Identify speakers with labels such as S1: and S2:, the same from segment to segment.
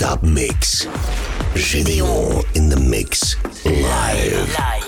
S1: non-stop mix. Gideon in the mix live.
S2: Live.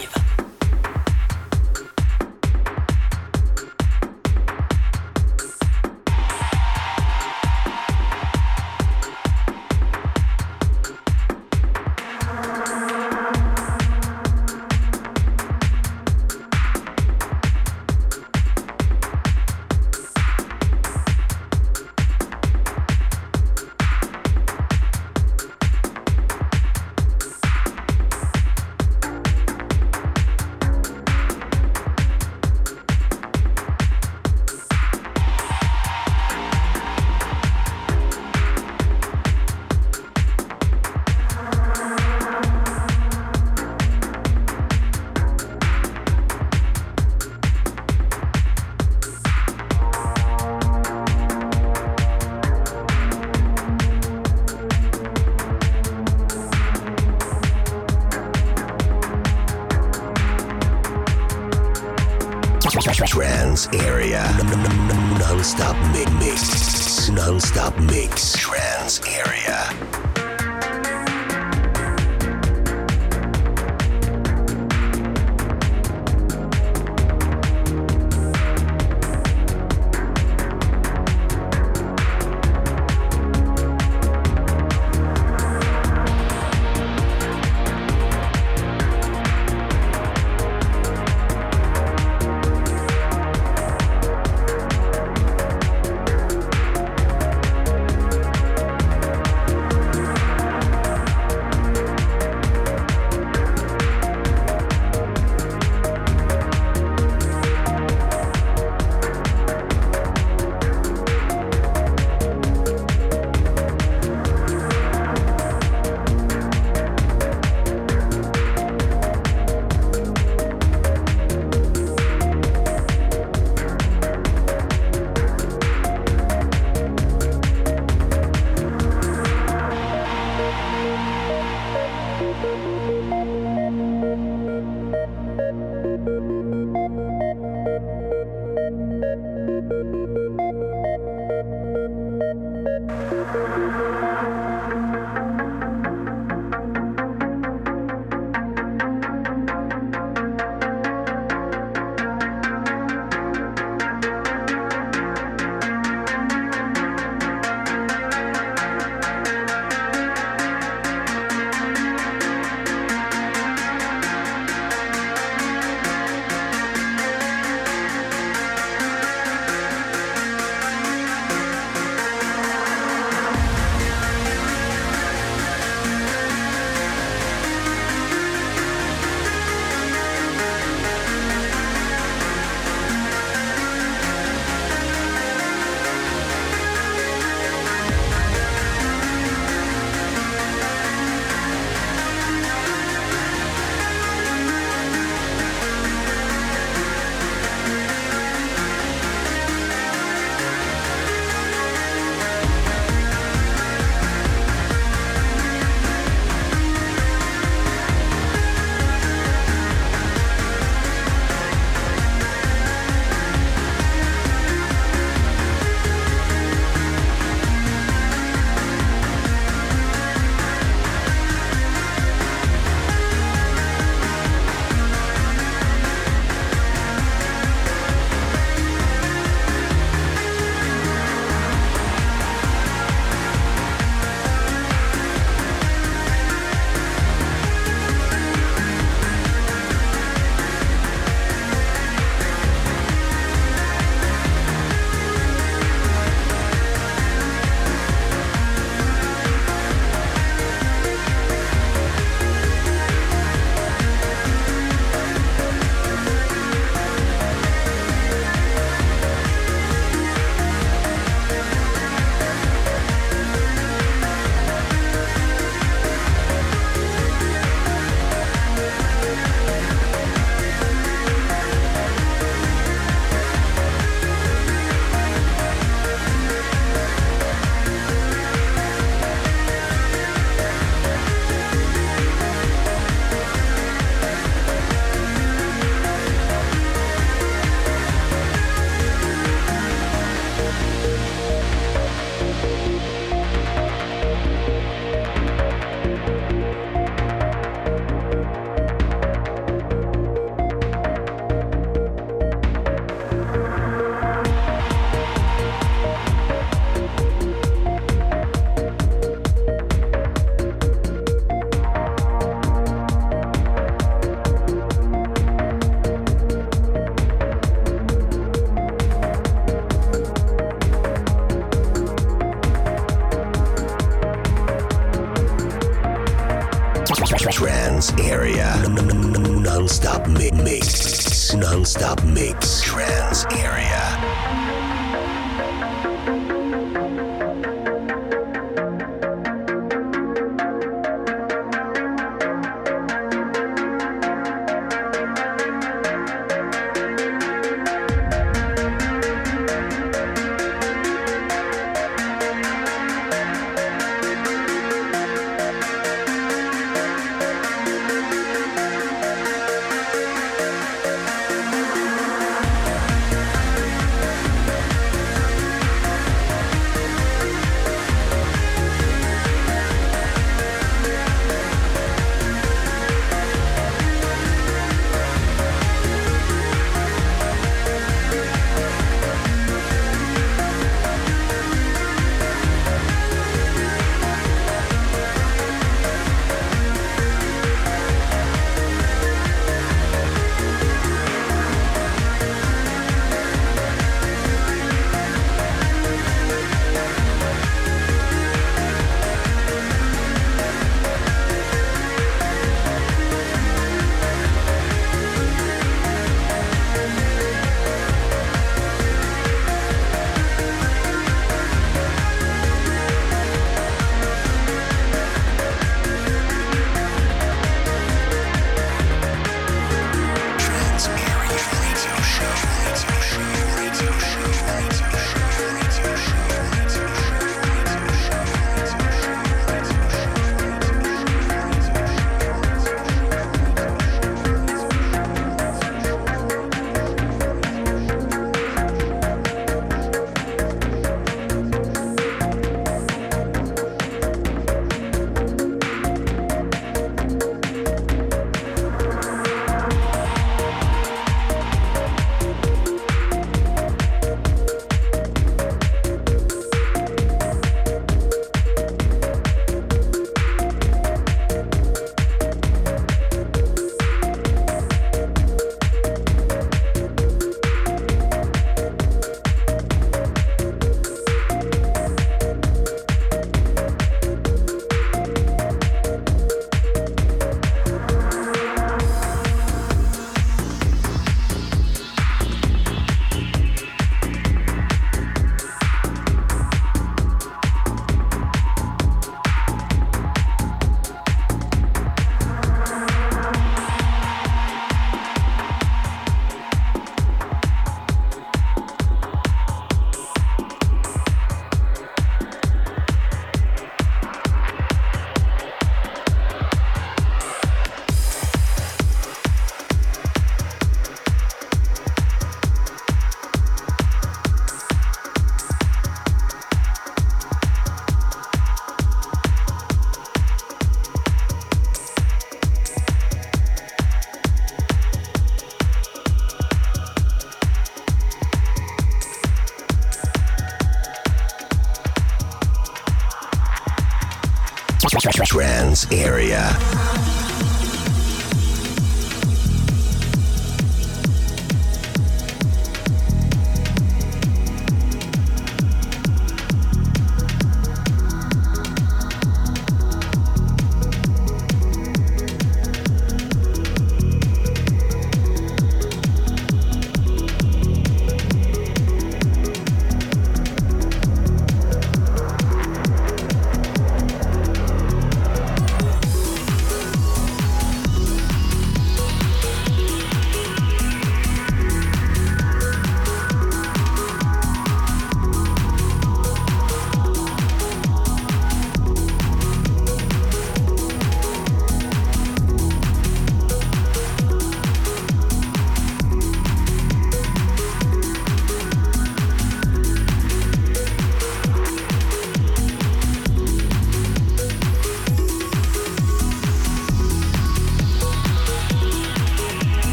S1: Area.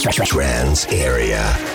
S1: Trance area.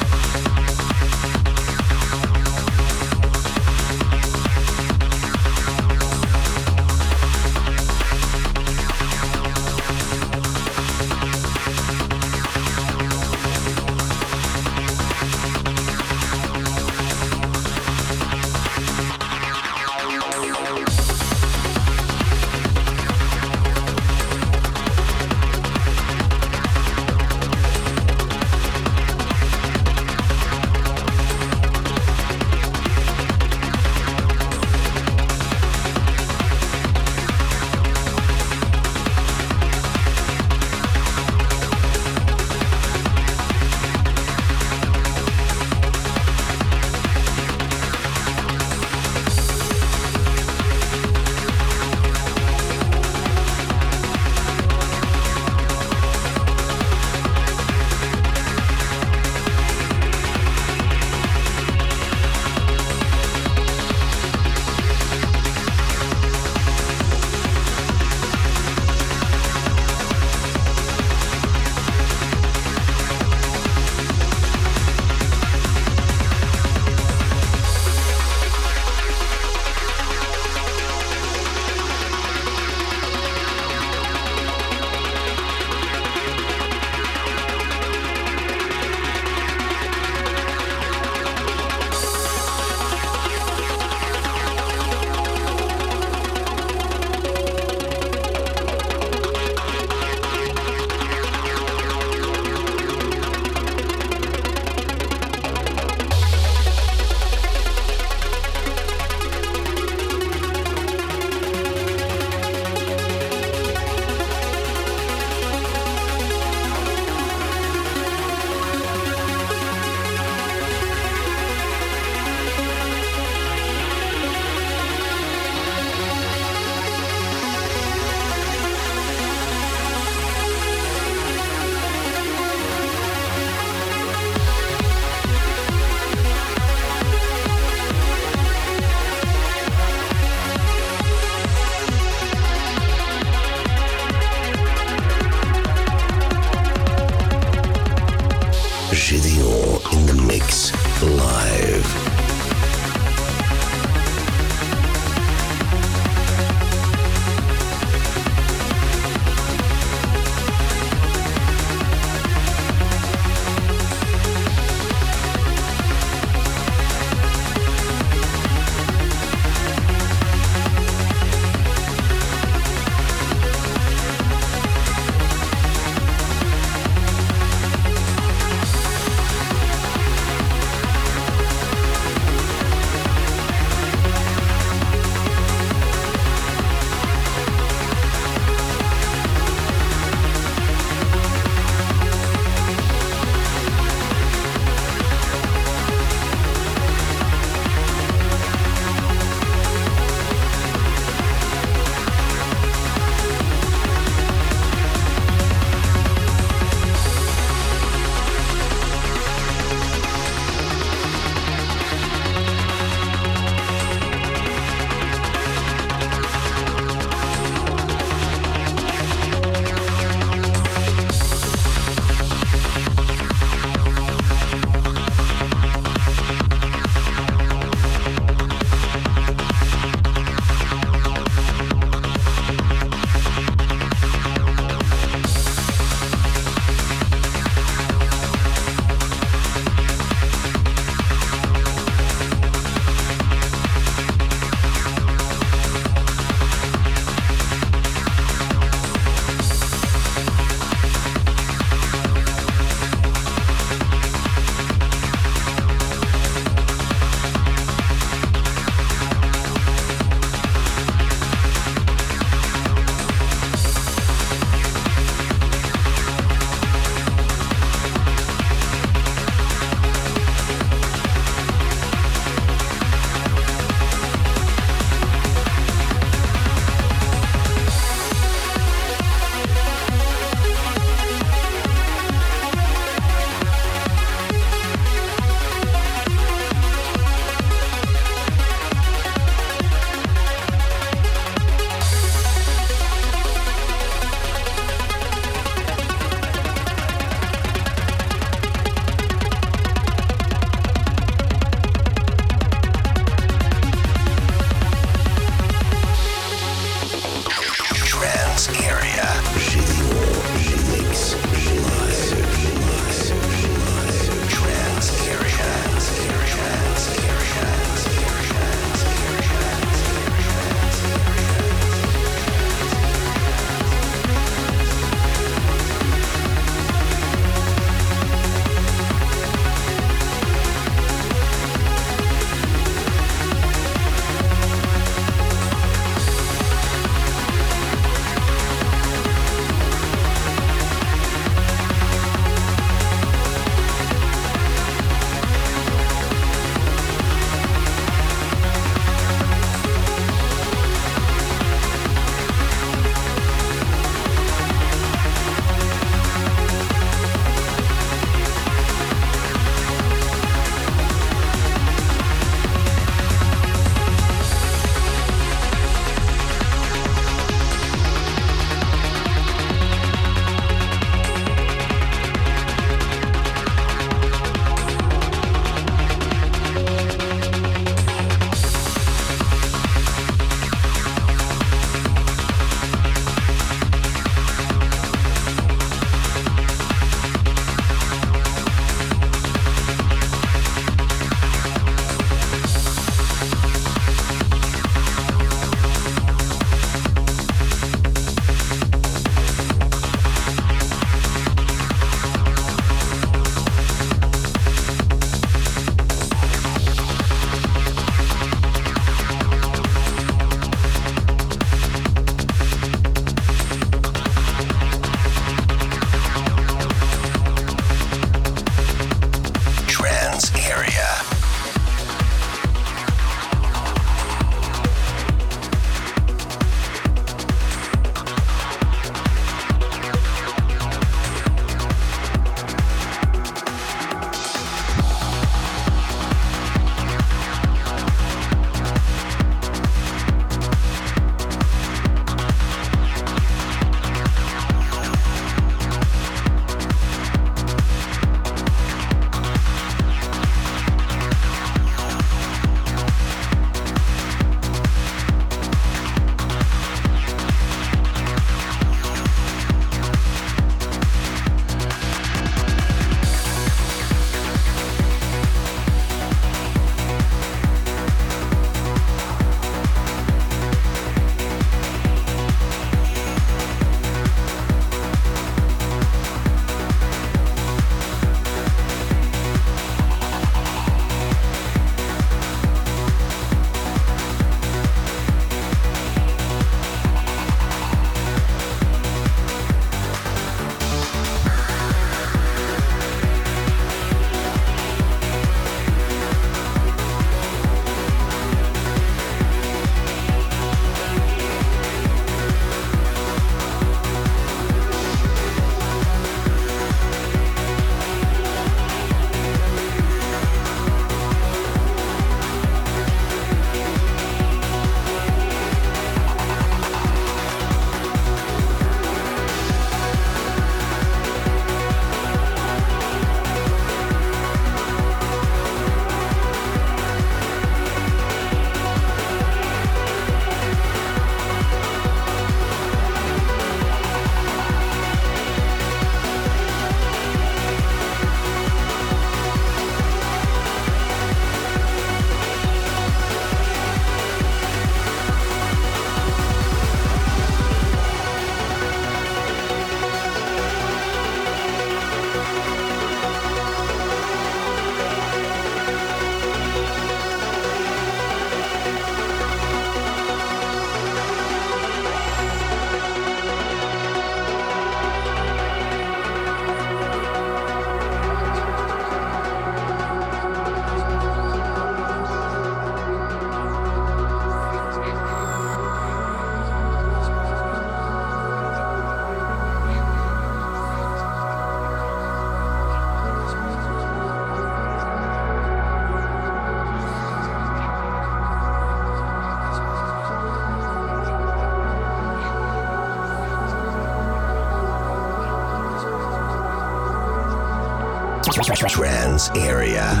S1: Trance area.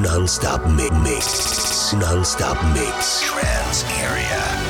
S1: Non-stop mix. Non-stop mix. Trance area. area.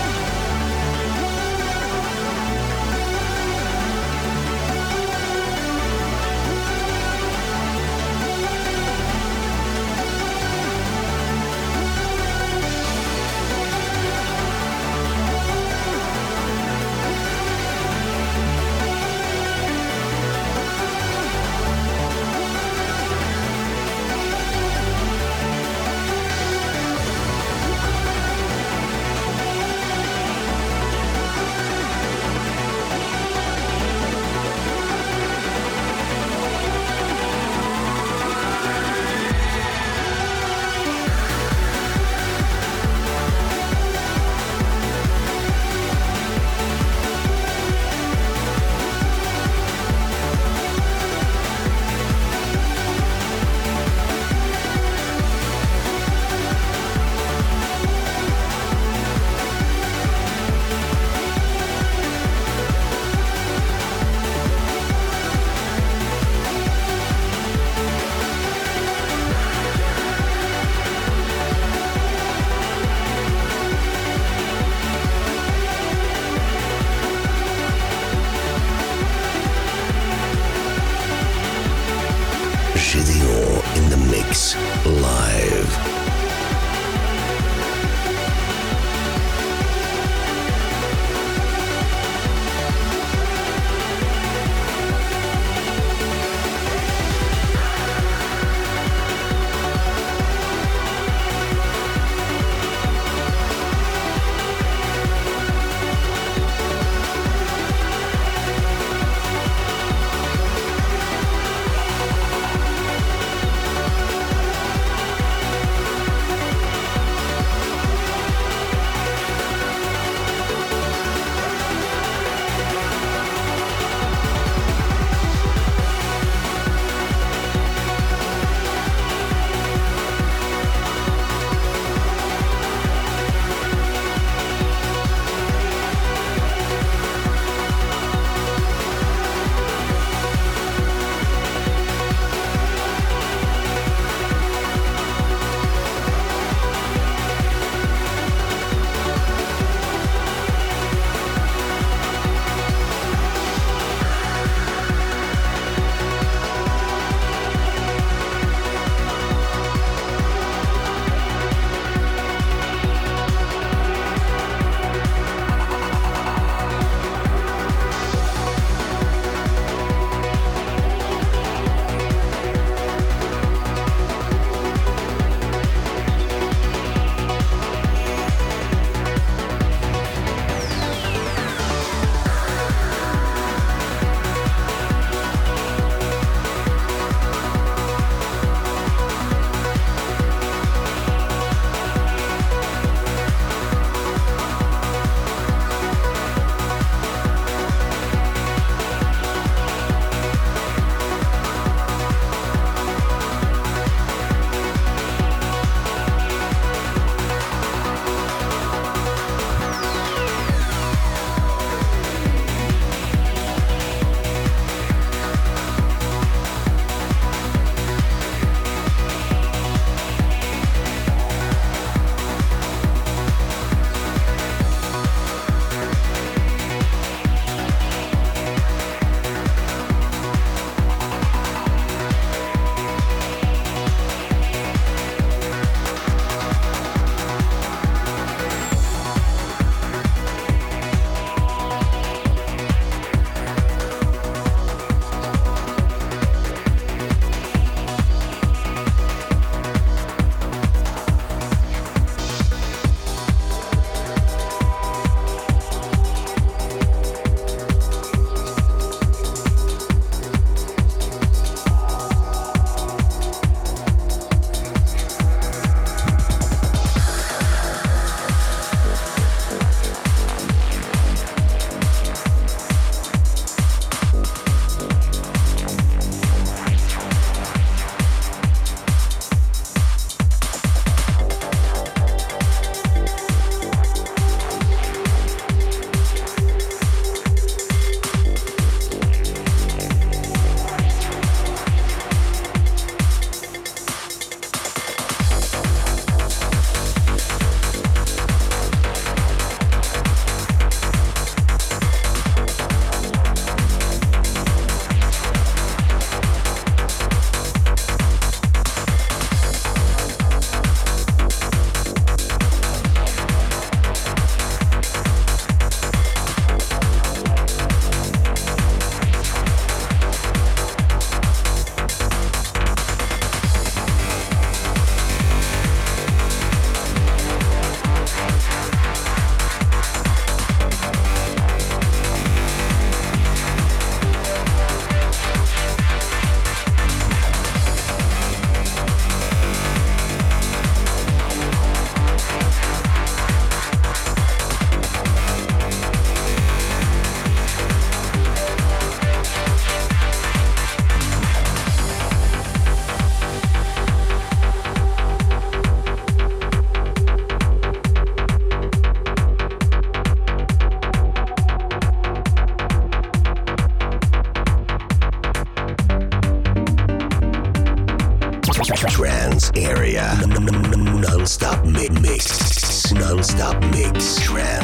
S1: Non-stop mix. Trance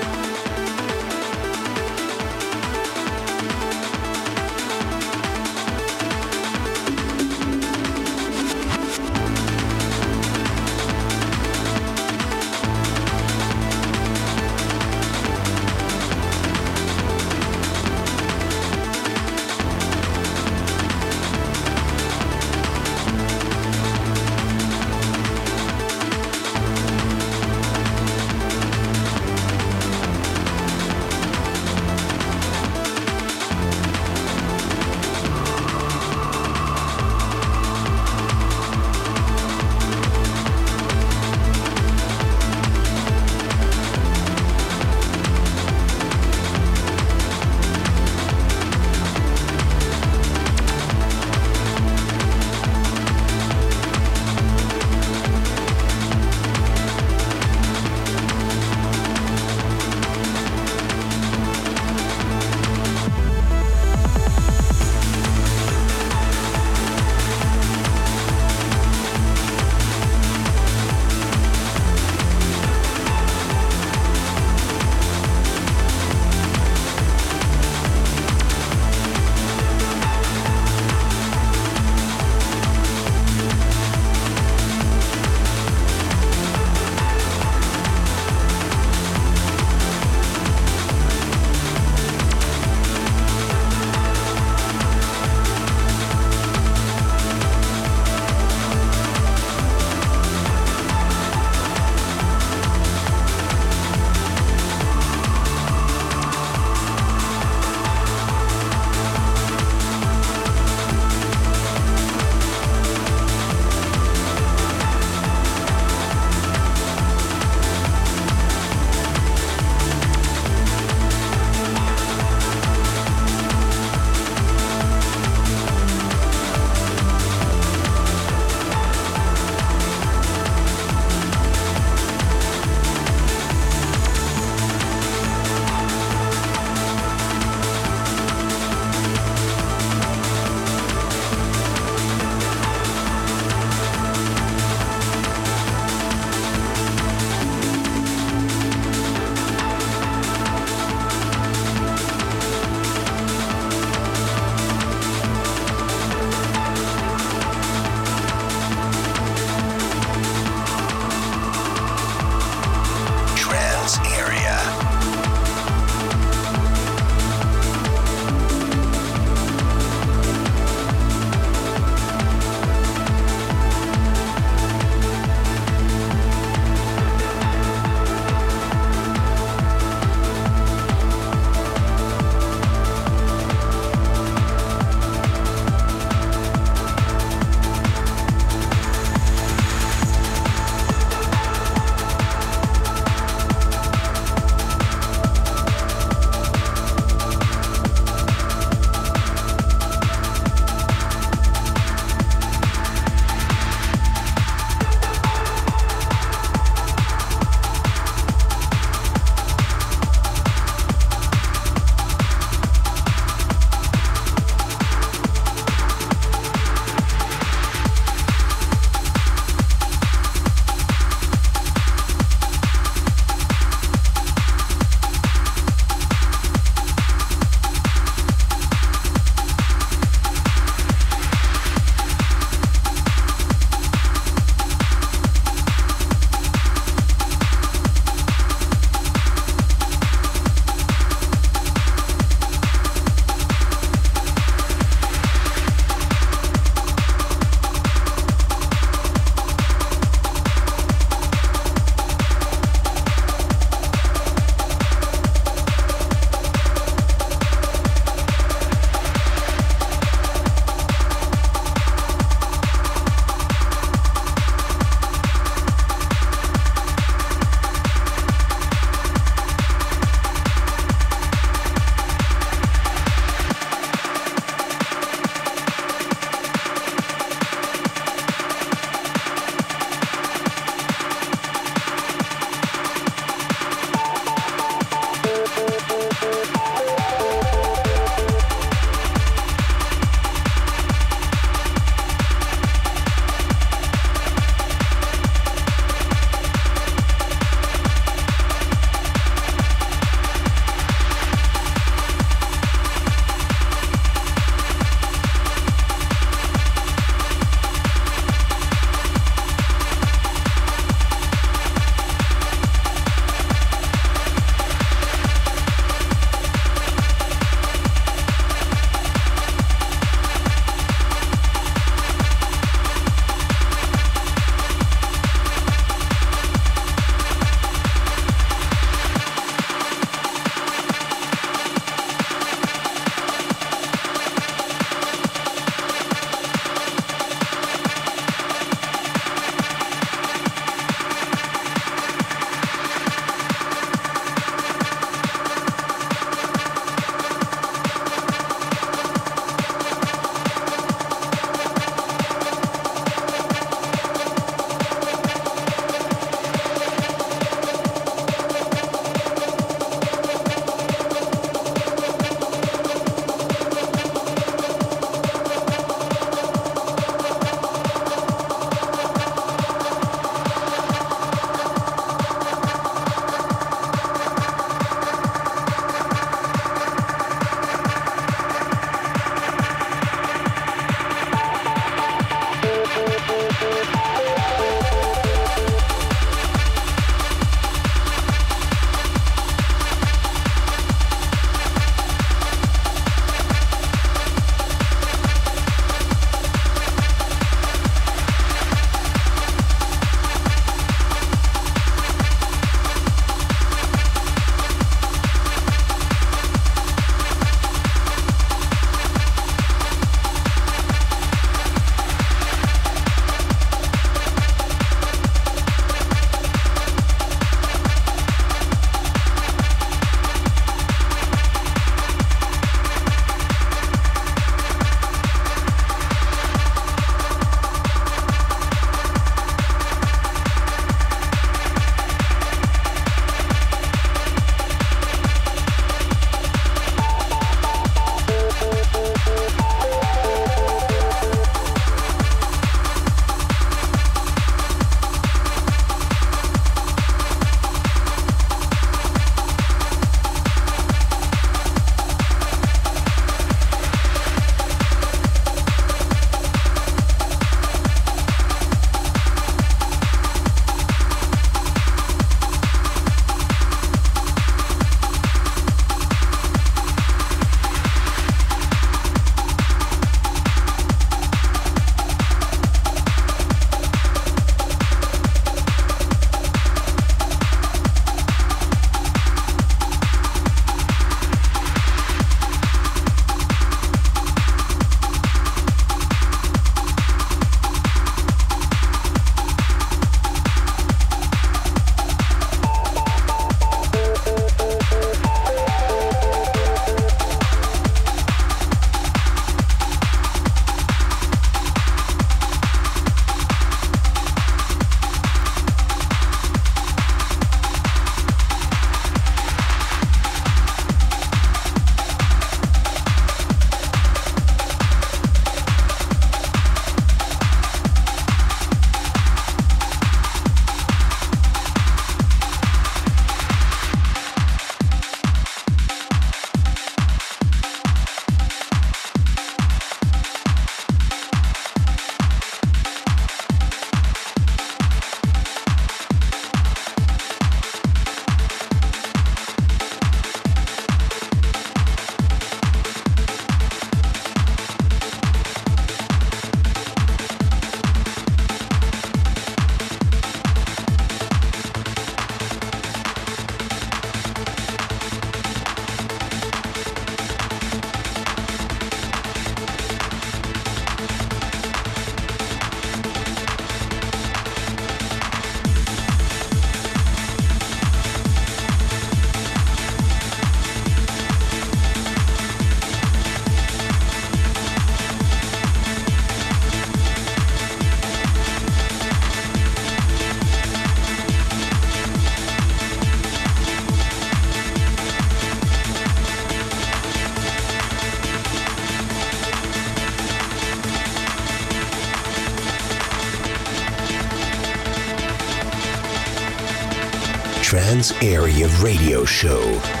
S1: Trance Area Radio Show.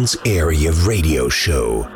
S1: Trance Area Radio Show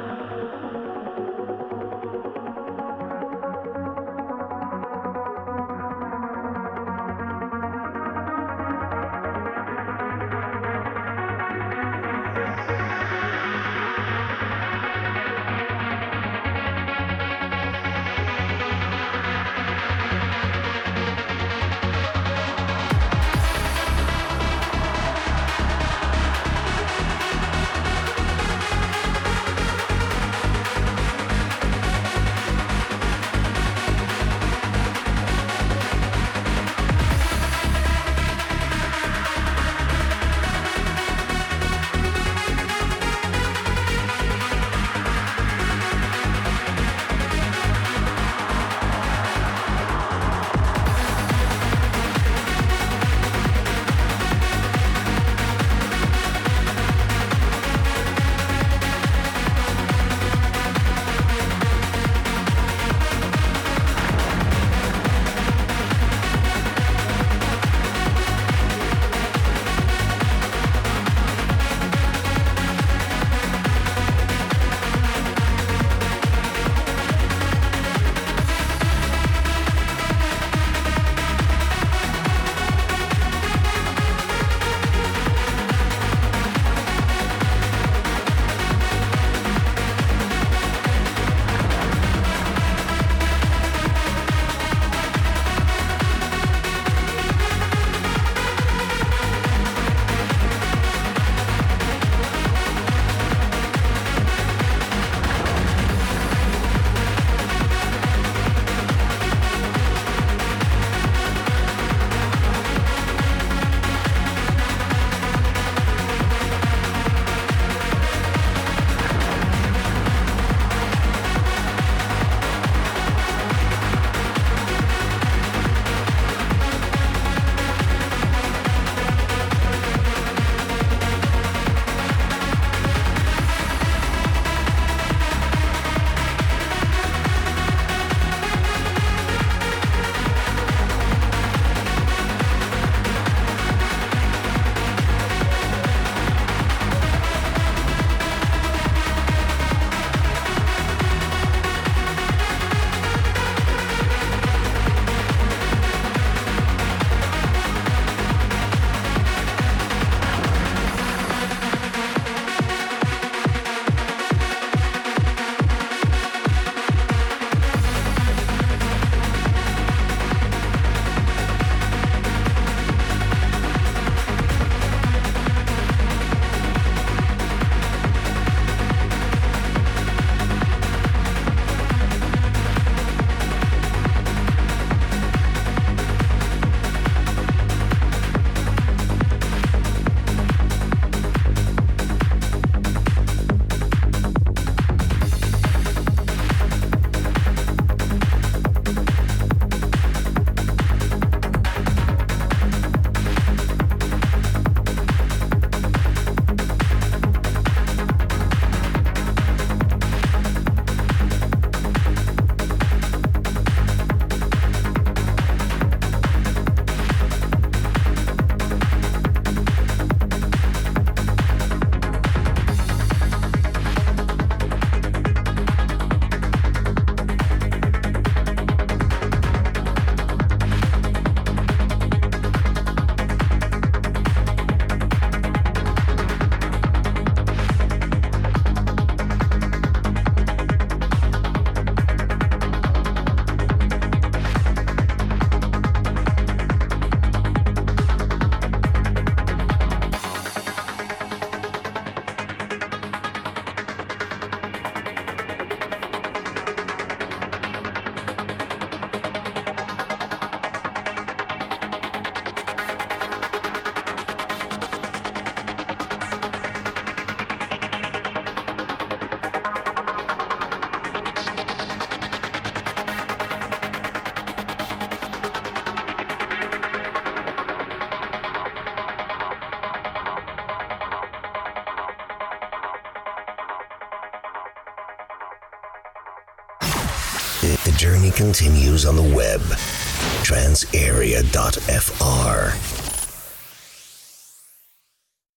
S1: continues on the web, transarea.fr.